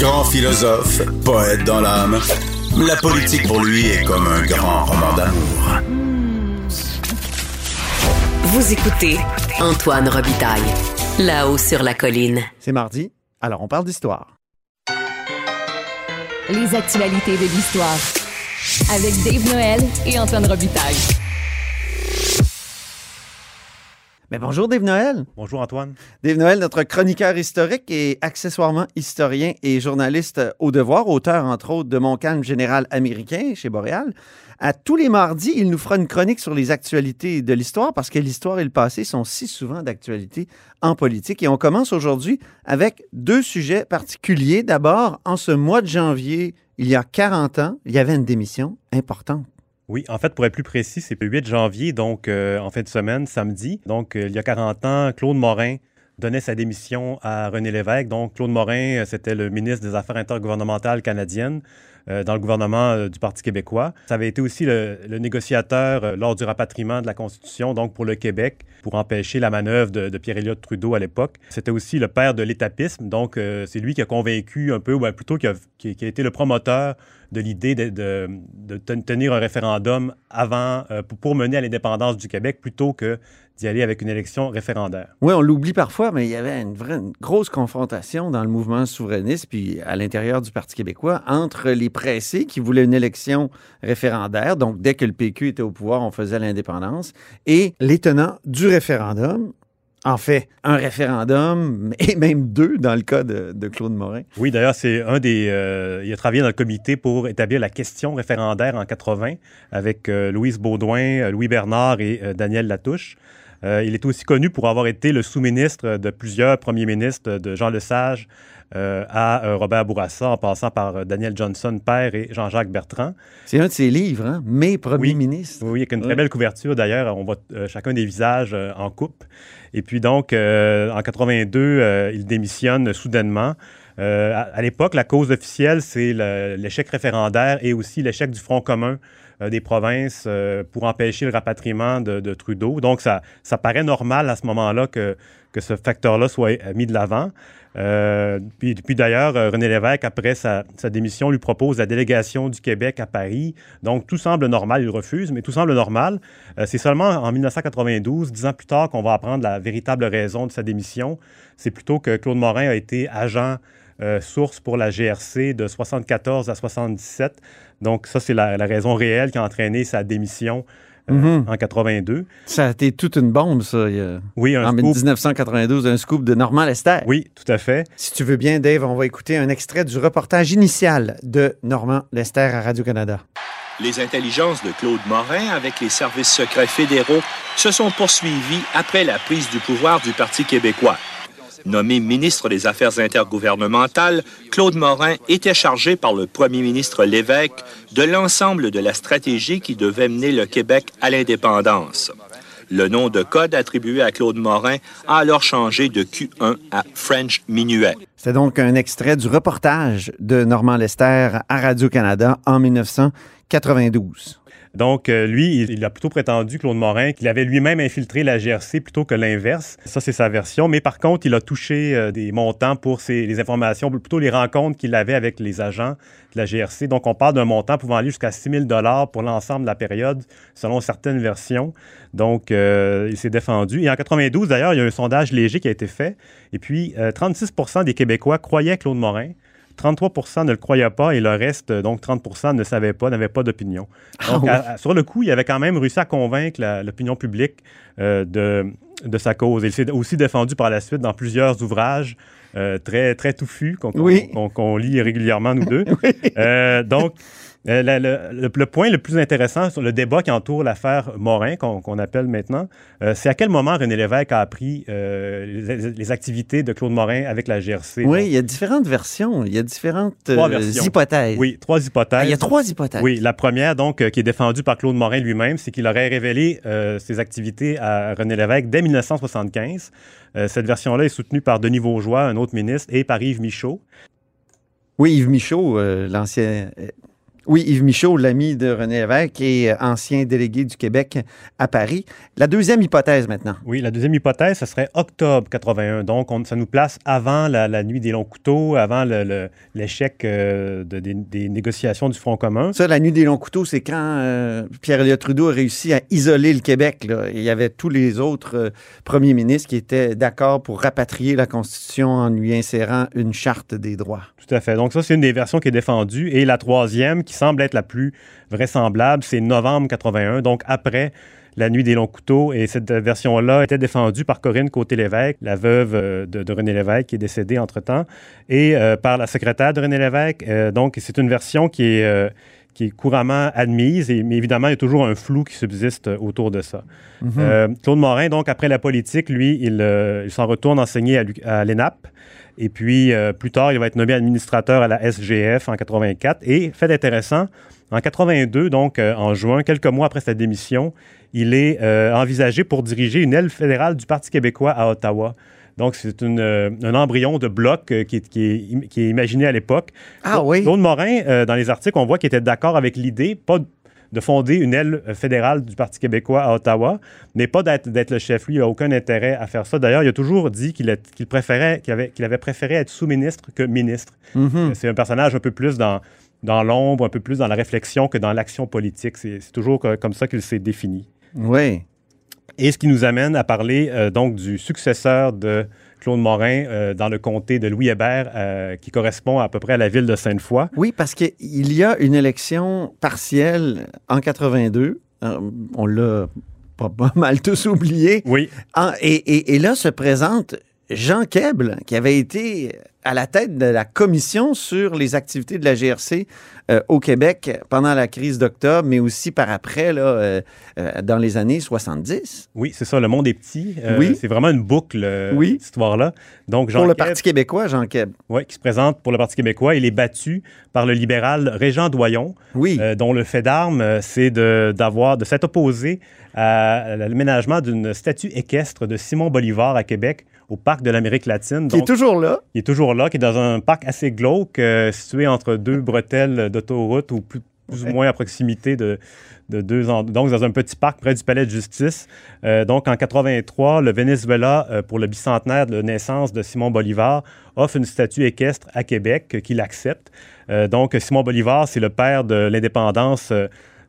Grand philosophe, poète dans l'âme, la politique pour lui est comme un grand roman d'amour. Vous écoutez Antoine Robitaille, là-haut sur la colline. C'est mardi, alors on parle d'histoire. Les actualités de l'histoire avec Dave Noël et Antoine Robitaille. Mais bonjour Dave Noël. Bonjour Antoine. Dave Noël, notre chroniqueur historique et accessoirement historien et journaliste au devoir, auteur entre autres de Mon calme général américain chez Boréal. À tous les mardis, il nous fera une chronique sur les actualités de l'histoire parce que l'histoire et le passé sont si souvent d'actualité en politique. Et on commence aujourd'hui avec deux sujets particuliers. D'abord, en ce mois de janvier, il y a 40 ans, il y avait une démission importante. Oui, en fait, pour être plus précis, c'est le 8 janvier, donc euh, en fin de semaine, samedi. Donc, euh, il y a 40 ans, Claude Morin donnait sa démission à René Lévesque. Donc, Claude Morin, euh, c'était le ministre des Affaires intergouvernementales canadiennes dans le gouvernement du Parti québécois. Ça avait été aussi le, négociateur lors du rapatriement de la Constitution, donc pour le Québec, pour empêcher la manœuvre de, Pierre-Éliott Trudeau à l'époque. C'était aussi le père de l'étapisme, donc c'est lui qui a convaincu un peu, ou plutôt qui a, été le promoteur de l'idée de, tenir un référendum avant, euh, pour, mener à l'indépendance du Québec plutôt que d'y aller avec une élection référendaire. Oui, on l'oublie parfois, mais il y avait une, vraie, grosse confrontation dans le mouvement souverainiste, puis à l'intérieur du Parti québécois, entre les pressés qui voulaient une élection référendaire, donc dès que le PQ était au pouvoir, on faisait l'indépendance, et les tenants du référendum, en fait, un référendum, et même deux dans le cas de, Claude Morin. Oui, d'ailleurs, c'est un des. Euh, il a travaillé dans le comité pour établir la question référendaire en 80 avec euh, Louise Baudouin, euh, Louis Bernard et Daniel Latouche. Il est aussi connu pour avoir été le sous-ministre de plusieurs premiers ministres, de Jean Lesage à Robert Bourassa, en passant par Daniel Johnson, père, et Jean-Jacques Bertrand. C'est un de ses livres, hein? Mes premiers ministres. Oui, avec une très belle couverture d'ailleurs. On voit chacun des visages en coupe. Et puis donc, euh, en 82, euh, il démissionne soudainement. Euh, à, l'époque, la cause officielle, c'est l'échec référendaire et aussi l'échec du Front commun des provinces pour empêcher le rapatriement de, Trudeau. Donc, ça, ça paraît normal à ce moment-là que, que ce facteur-là soit mis de l'avant. Euh, puis, d'ailleurs, euh, René Lévesque, après sa, démission, lui propose la délégation du Québec à Paris. Donc, tout semble normal. Il refuse, mais tout semble normal. Euh, c'est seulement en 1992, dix ans plus tard, qu'on va apprendre la véritable raison de sa démission. C'est plutôt que Claude Morin a été agent source pour la GRC de 74 à 77. Donc, ça, c'est la, la, raison réelle qui a entraîné sa démission euh, mhm. en 82. Ça a été toute une bombe, ça. Oui, un En 1992, un scoop de Normand Lester. Oui, tout à fait. Si tu veux bien, Dave, on va écouter un extrait du reportage initial de Normand Lester à Radio-Canada. Les intelligences de Claude Morin avec les services secrets fédéraux se sont poursuivies après la prise du pouvoir du Parti québécois. Nommé ministre des Affaires intergouvernementales, Claude Morin était chargé par le premier ministre Lévesque de l'ensemble de la stratégie qui devait mener le Québec à l'indépendance. Le nom de code attribué à Claude Morin a alors changé de Q1 à French Minuet. C'est donc un extrait du reportage de Normand Lester à Radio-Canada en 1992. Donc, euh, lui, il, a plutôt prétendu, Claude Morin, qu'il avait lui-même infiltré la GRC plutôt que l'inverse. Ça, c'est sa version. Mais par contre, il a touché euh, des montants pour les informations, plutôt les rencontres qu'il avait avec les agents de la GRC. Donc, on parle d'un montant pouvant aller jusqu'à 6 000 pour l'ensemble de la période, selon certaines versions. Donc, euh, il s'est défendu. Et en 92, d'ailleurs, il y a un sondage léger qui a été fait. Et puis, 36% des Québécois croyaient Claude Morin. 33% ne le croyaient pas et le reste, donc 30% ne savaient pas, n'avaient pas d'opinion. Ah donc, sur le coup, il avait quand même réussi à convaincre l'opinion publique euh, de, de sa cause. Il s'est aussi défendu par la suite dans plusieurs ouvrages euh, très, très touffus qu'on lit régulièrement, nous deux. Euh, donc, Euh, la- le, le- le point le plus intéressant sur le débat qui entoure l'affaire Morin, qu'on appelle maintenant, euh, c'est à quel moment René Lévesque a appris euh, les, les activités de Claude Morin avec la GRC. Oui, Donc, il y a différentes versions, il y a différentes hypothèses. oui, trois hypothèses. Ah, il y a trois hypothèses. Oui, la première, donc, qui est défendue par Claude Morin lui-même, c'est qu'il aurait révélé ses activités à René Lévesque dès 1975. Euh, cette version-là est soutenue par Denis Vaugeois, un autre ministre, et par Yves Michaud. Oui, Yves Michaud, euh, l'ancien. Oui, Yves Michaud, l'ami de René Lévesque et euh, ancien délégué du Québec à Paris. La deuxième hypothèse maintenant. Oui, la deuxième hypothèse, ce serait octobre 81. Donc, on- ça nous place avant la, la nuit des longs couteaux, avant l'échec euh, de- des, des négociations du Front commun. Ça, la nuit des longs couteaux, c'est quand euh, Pierre-Éliott Trudeau a réussi à isoler le Québec. là. Il y avait tous les autres euh, premiers ministres qui étaient d'accord pour rapatrier la Constitution en lui insérant une charte des droits. Tout à fait. Donc, ça, c'est une des versions qui est défendue. Et la troisième, qui semble être la plus vraisemblable, c'est novembre 81, donc après la nuit des longs couteaux. Et cette version-là était défendue par Corinne Côté-Lévesque, la veuve euh, de, René Lévesque, qui est décédée entre-temps, et euh, par la secrétaire de René Lévesque. Euh, donc, c'est une version qui est, qui est couramment admise, et, mais évidemment, il y a toujours un flou qui subsiste euh, autour de ça. Euh, Claude Morin, donc, après la politique, lui, il, euh, il s'en retourne enseigner à, l'ENAP. Et puis, euh, plus tard, il va être nommé administrateur à la SGF en 84. Et, fait intéressant, en 82, donc en juin, quelques mois après sa démission, il est envisagé pour diriger une aile fédérale du Parti québécois à Ottawa. Donc, c'est euh, un embryon de bloc euh, qui, est, qui, est, im- qui est imaginé à l'époque. Ah oui? Claude Morin, euh, dans les articles, on voit qu'il était d'accord avec l'idée, pas de fonder une aile fédérale du Parti québécois à Ottawa, mais pas d'être d'être le chef. Lui, il n'a aucun intérêt à faire ça. D'ailleurs, il a toujours dit qu'il préférait, qu'il avait, préféré être sous-ministre que ministre. Mhm. C'est un personnage un peu plus dans, dans l'ombre, un peu plus dans la réflexion que dans l'action politique. C'est toujours co- comme ça qu'il s'est défini. Oui. Et ce qui nous amène à parler euh, donc du successeur de Claude Morin euh, dans le comté de Louis Hébert, euh, qui correspond à peu près à la ville de Sainte-Foy. Oui, parce qu'il y a une élection partielle en 82. Euh, On l'a pas, mal tous oublié. Oui, Ah, et, et- et là se présente Jean Keble, qui avait été à la tête de la commission sur les activités de la GRC euh, au Québec pendant la crise d'octobre, mais aussi par après, là, euh, euh, dans les années 70. Oui, c'est ça, le monde est petit. Oui. C'est vraiment une boucle, Oui. cette histoire-là. Donc, Jean pour le Parti québécois, Jean Keble. ouais, qui se présente pour le Parti québécois, il est battu par le libéral Régent Doyon, Oui. dont le fait d'armes, c'est de, d'avoir, de s'être opposé à l'aménagement d'une statue équestre de Simon Bolivar à Québec, au parc de l'Amérique latine. qui est toujours là. il est toujours là, qui est dans un parc assez glauque, euh, situé entre deux bretelles d'autoroute ou plus, plus Ouais. ou moins à proximité de, de deux Donc, dans un petit parc près du palais de justice. Euh, donc, en 83, le Venezuela, euh, pour le bicentenaire de naissance de Simon Bolivar, offre une statue équestre à Québec euh, qu'il accepte. Donc, Simon Bolivar, c'est le père de l'indépendance.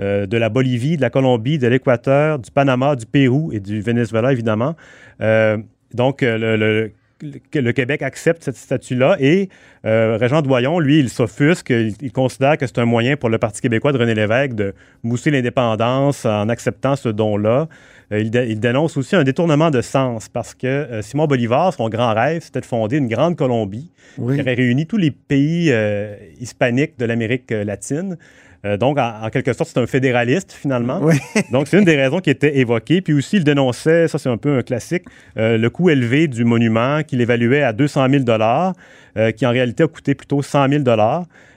de la Bolivie, de la Colombie, de l'Équateur, du Panama, du Pérou et du Venezuela, évidemment. Donc, euh, le, le- le- le Québec accepte cette statue-là et euh, Régent Doyon, lui, il s'offusque, il, il considère que c'est un moyen pour le Parti québécois de René Lévesque de mousser l'indépendance en acceptant ce don-là. Euh, il, dé- il dénonce aussi un détournement de sens parce que euh, Simon Bolivar, son grand rêve, c'était de fonder une grande Colombie Oui. qui aurait réuni tous les pays hispaniques de l'Amérique latine. Euh, donc, en, en quelque sorte, c'est un fédéraliste, finalement. Oui. Donc, c'est une des raisons qui était évoquée. Puis aussi, il dénonçait, ça c'est un peu un classique, euh, le coût élevé du monument qu'il évaluait à 200 000 euh, qui en réalité a coûté plutôt 100 000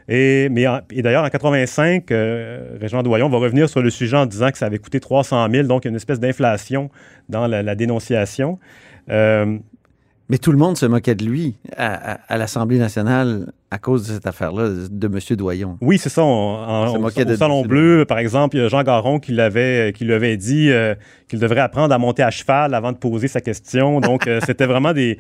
et, mais en- et d'ailleurs, en 85, euh, Régent Doyon va revenir sur le sujet en disant que ça avait coûté 300 000 donc il y a une espèce d'inflation dans la, la dénonciation. Euh, Mais tout le monde se moquait de lui à, à- à l'Assemblée nationale à cause de cette affaire-là de M. Doyon. Oui, c'est ça. on- en- se au, de- Salon de- Bleu, par exemple, il y a Jean Garon qui, l'avait, qui lui avait dit euh, qu'il devrait apprendre à monter à cheval avant de poser sa question. Donc, euh, c'était vraiment des...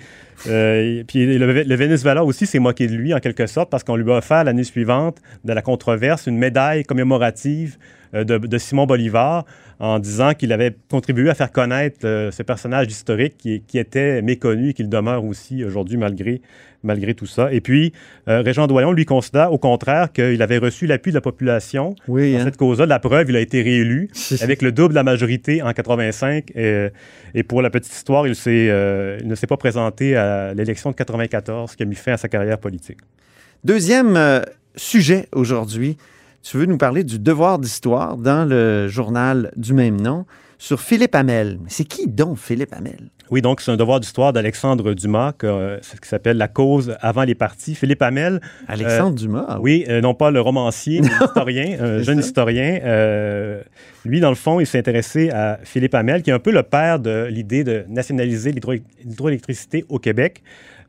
euh, puis le, le Venezuela aussi s'est moqué de lui, en quelque sorte, parce qu'on lui a offert l'année suivante de la controverse une médaille commémorative euh, de, de Simon Bolivar en disant qu'il avait contribué à faire connaître euh, ce personnage historique qui, qui était méconnu et qu'il demeure aussi aujourd'hui malgré, malgré tout ça. Et puis, euh, Régent Doyon, lui, considère au contraire qu'il avait reçu l'appui de la population Oui, dans hein? cette cause-là. La preuve, il a été réélu avec le double de la majorité en 85. Et, et pour la petite histoire, il, euh, ne s'est pas présenté à l'élection de 94 qui a mis fin à sa carrière politique. Deuxième euh, sujet aujourd'hui, tu veux nous parler du devoir d'histoire dans le journal du même nom sur Philippe Hamel. C'est qui donc Philippe Hamel? Oui, donc c'est un devoir d'histoire d'Alexandre Dumas, que, euh, ce qui s'appelle La cause avant les partis. Philippe Hamel. Alexandre Dumas? ah Oui, euh, non pas le romancier, mais l'historien, un jeune ça. historien. Euh, lui, dans le fond, il s'est intéressé à Philippe Hamel, qui est un peu le père de l'idée de nationaliser l'hydro- l'hydroélectricité au Québec.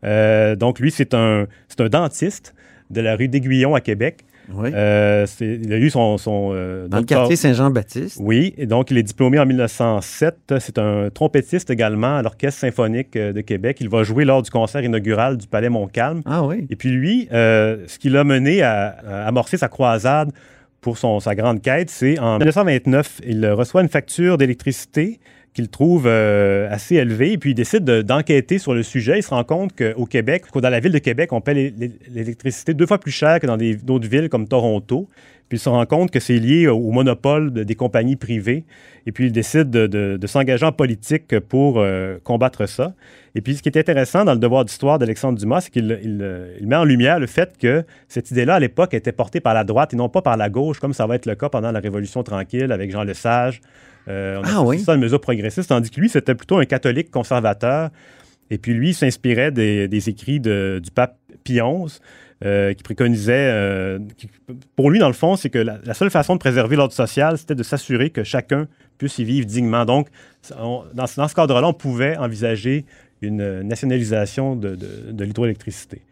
Euh, donc, lui, c'est un, c'est un dentiste de la rue d'Aiguillon à Québec. Oui. Euh, il a eu son... son euh, dans le quartier Saint-Jean-Baptiste. oui, et donc il est diplômé en 1907. C'est un trompettiste également à l'Orchestre symphonique euh, de Québec. Il va jouer lors du concert inaugural du Palais Montcalm. Ah oui. Et puis lui, euh, ce qui l'a mené à, à amorcer sa croisade pour son, sa grande quête, c'est en 1929, il reçoit une facture d'électricité qu'il trouve euh, assez élevée, et puis il décide de- d'enquêter sur le sujet. Il se rend compte qu'au Québec, dans la ville de Québec, on paie l'é- l'é- l'électricité deux fois plus cher que dans d'autres villes comme Toronto. Puis il se rend compte que c'est lié au monopole de- des compagnies privées. Et puis il décide de, s'engager en politique pour euh, combattre ça. Et puis ce qui est intéressant dans le devoir d'histoire d'Alexandre Dumas, c'est qu'il il, euh, met en lumière le fait que cette idée-là, à l'époque, était portée par la droite et non pas par la gauche, comme ça va être le cas pendant la Révolution tranquille avec Jean Lesage. Euh, on a Ah oui? ça une mesure progressiste, tandis que lui, c'était plutôt un catholique conservateur. Et puis lui, il s'inspirait des, des écrits de- du pape Pie XI, euh, qui préconisait, euh, qui- pour lui, dans le fond, c'est que la, la seule façon de préserver l'ordre social, c'était de s'assurer que chacun puisse y vivre dignement. Donc, on- dans, ce- dans ce cadre-là, on pouvait envisager une nationalisation de, de- de l'hydroélectricité.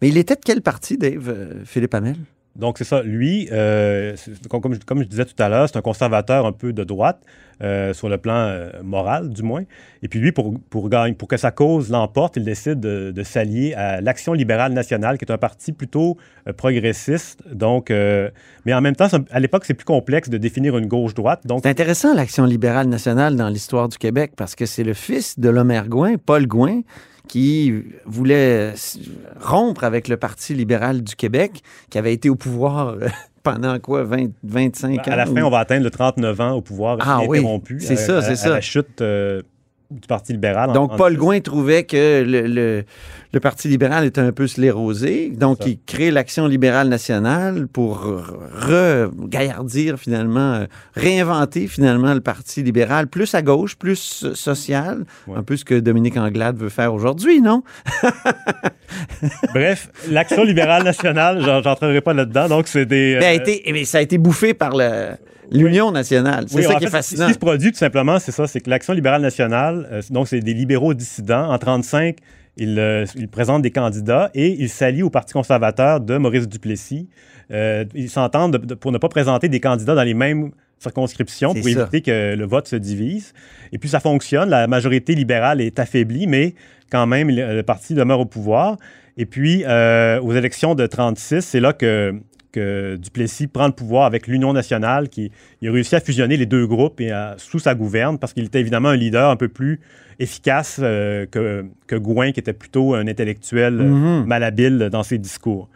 Mais il était de quel parti, Dave, euh, Philippe Hamel? Donc, c'est ça. Lui, euh, comme, je, disais tout à l'heure, c'est un conservateur un peu de droite, euh, sur le plan euh, moral, du moins. Et puis lui, pour, pour, que sa cause l'emporte, il décide de, s'allier à l'Action libérale nationale, qui est un parti plutôt progressiste. Donc, mais en même temps, à l'époque, c'est plus complexe de définir une gauche-droite. Donc, C'est intéressant, l'Action libérale nationale dans l'histoire du Québec, parce que c'est le fils de l'Homère Gouin, Paul Gouin, qui voulait rompre avec le Parti libéral du Québec, qui avait été au pouvoir euh, pendant quoi, 20, 25 ans? à la fin, ou- on va atteindre le 39 ans au pouvoir Ah oui, ininterrompu. c'est à- ça, à- c'est à ça. la chute euh, du Parti libéral. Donc, en- Paul Gouin trouvait que le, le- le Parti libéral était un peu sclérosé. Donc, il crée l'Action libérale nationale pour re-gaillardir finalement, euh, réinventer finalement le Parti libéral, plus à gauche, plus social. Ouais. Un peu ce que Dominique Anglade veut faire aujourd'hui, non? Bref, l'Action libérale nationale, j'en- j'entrerai pas là-dedans. Donc, c'est des. A euh, été, eh ça a été bouffé par le- l'Union nationale. C'est Oui, ça qui est fait, fascinant. Ce qui se produit, tout simplement, c'est ça, c'est que l'Action libérale nationale, euh, donc c'est des libéraux dissidents. En 1935, ils, euh, ils présentent des candidats et ils s'allient au Parti conservateur de Maurice Duplessis. Euh, ils s'entendent de- de- pour ne pas présenter des candidats dans les mêmes circonscriptions pour ça. éviter que le vote se divise. Et puis ça fonctionne, la majorité libérale est affaiblie, mais quand même, le, parti demeure au pouvoir. Et puis, aux élections de 36, c'est là que, que Duplessis prend le pouvoir avec l'Union nationale, qui il a réussi à fusionner les deux groupes et à- sous sa gouverne, parce qu'il était évidemment un leader un peu plus efficace euh, que, que Gouin, qui était plutôt un intellectuel euh, Mhm. malhabile dans ses discours.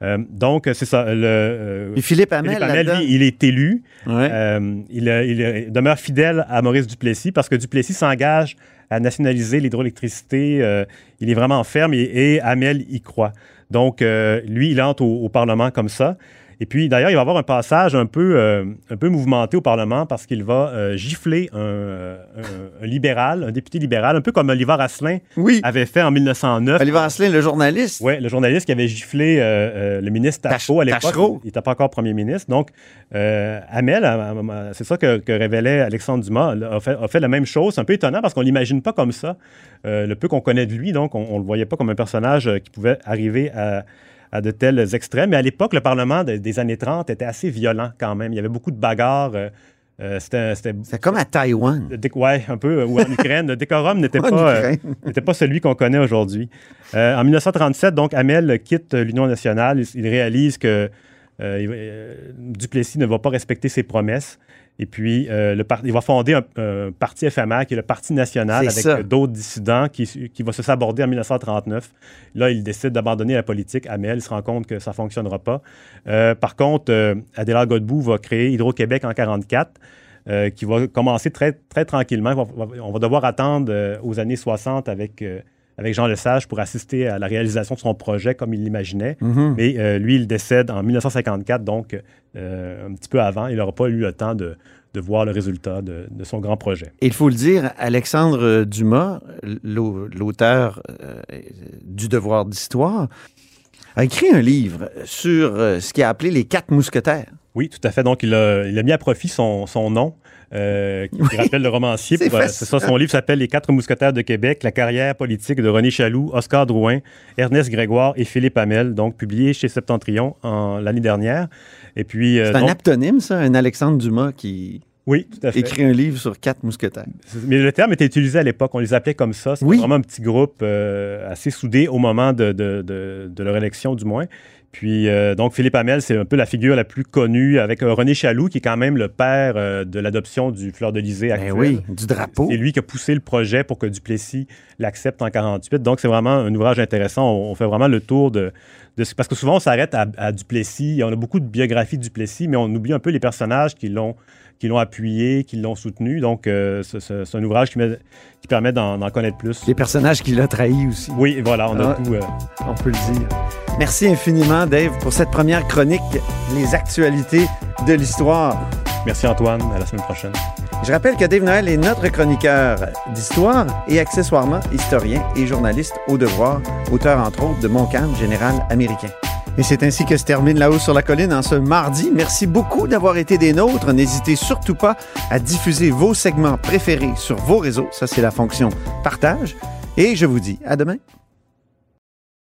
Euh, donc, c'est ça. Le, euh, Et Philippe Hamel, Philippe Hamel, là-dedans? lui, il est élu. Ouais. Euh, il, il, demeure fidèle à Maurice Duplessis parce que Duplessis s'engage à nationaliser l'hydroélectricité. il est vraiment ferme et, et Hamel y croit. Donc, euh, lui, il entre au, au Parlement comme ça. Et puis, d'ailleurs, il va avoir un passage un peu, euh, un peu mouvementé au Parlement parce qu'il va euh, gifler un, euh, un- un libéral, un député libéral, un peu comme Oliver Asselin Oui. avait fait en 1909. Oliver Asselin, le journaliste. Oui, le journaliste qui avait giflé euh, le ministre Tachereau à l'époque. Il n'était pas encore premier ministre. Donc, Hamel, c'est ça que, que révélait Alexandre Dumas, a fait, a fait la même chose. C'est un peu étonnant parce qu'on ne l'imagine pas comme ça. Le peu qu'on connaît de lui, donc, on ne le voyait pas comme un personnage qui pouvait arriver à, à de tels extrêmes. Mais à l'époque, le Parlement de- des années 30 était assez violent quand même. Il y avait beaucoup de bagarres. euh, euh, c'était, comme à Taïwan. ouais, un peu, ou en Ukraine. Le décorum n'était pas, euh, pas celui qu'on connaît aujourd'hui. Euh, en 1937, donc, Hamel quitte l'Union nationale. Il, réalise que euh, Duplessis ne va pas respecter ses promesses. Et puis, euh, le il va fonder un, un parti éphémère qui est le Parti national avec d'autres dissidents qui, qui va se saborder en 1939. Là, il décide d'abandonner la politique. Hamel il se rend compte que ça ne fonctionnera pas. Euh, par contre, euh, Adélard Godbout va créer Hydro-Québec en 1944 euh, qui va commencer très, très tranquillement. On va, on va devoir attendre aux années 60 avec avec Jean Lesage pour assister à la réalisation de son projet comme il l'imaginait. Mhm. Mais euh, lui, il décède en 1954, donc euh, un petit peu avant. Il n'aura pas eu le temps de, de voir le résultat de, de son grand projet. Et il faut le dire, Alexandre Dumas, l'au- l'auteur euh, du Devoir d'histoire, a écrit un livre sur ce qu'il a appelé les quatre mousquetaires. Oui, tout à fait. Donc, il a, il a mis à profit son, son nom, euh, qui, rappelle le romancier. C'est euh. C'est ça, son livre s'appelle Les quatre mousquetaires de Québec, la carrière politique de René Chaloux, Oscar Drouin, Ernest Grégoire et Philippe Hamel, donc publié chez Septentrion en l'année dernière. Et puis, euh, C'est un aptonyme, ça, un Alexandre Dumas qui oui, tout à fait. écrit un livre sur quatre mousquetaires. Mais le terme était utilisé à l'époque, on les appelait comme ça. C'était Oui. vraiment un petit groupe euh, assez soudé au moment de, de- de- de leur élection, du moins. Puis, euh, donc, Philippe Hamel, c'est un peu la figure la plus connue, avec euh, René Chaloux, qui est quand même le père euh, de l'adoption du Fleur de Lysée Ben actuel. oui, du drapeau. C'est lui qui a poussé le projet pour que Duplessis l'accepte en 48. Donc, c'est vraiment un ouvrage intéressant. On, on fait vraiment le tour de, de ce- Parce que souvent, on s'arrête à, à Duplessis. On a beaucoup de biographies de Duplessis, mais on oublie un peu les personnages qui l'ont qui l'ont appuyé, qui l'ont soutenu. Donc, euh, c'est- un ouvrage qui, met- qui permet d'en connaître plus. Les personnages qu'il a trahis aussi. Oui, voilà, on a Ah. tout. euh, On peut le dire. Merci infiniment, Dave, pour cette première chronique, les actualités de l'histoire. merci Antoine, à la semaine prochaine. Je rappelle que Dave Noël est notre chroniqueur d'histoire et accessoirement historien et journaliste au devoir, auteur entre autres de Mon Calme général américain. Et c'est ainsi que se termine La Haut sur la Colline en ce mardi. Merci beaucoup d'avoir été des nôtres. N'hésitez surtout pas à diffuser vos segments préférés sur vos réseaux. Ça, c'est la fonction partage. Et je vous dis à demain.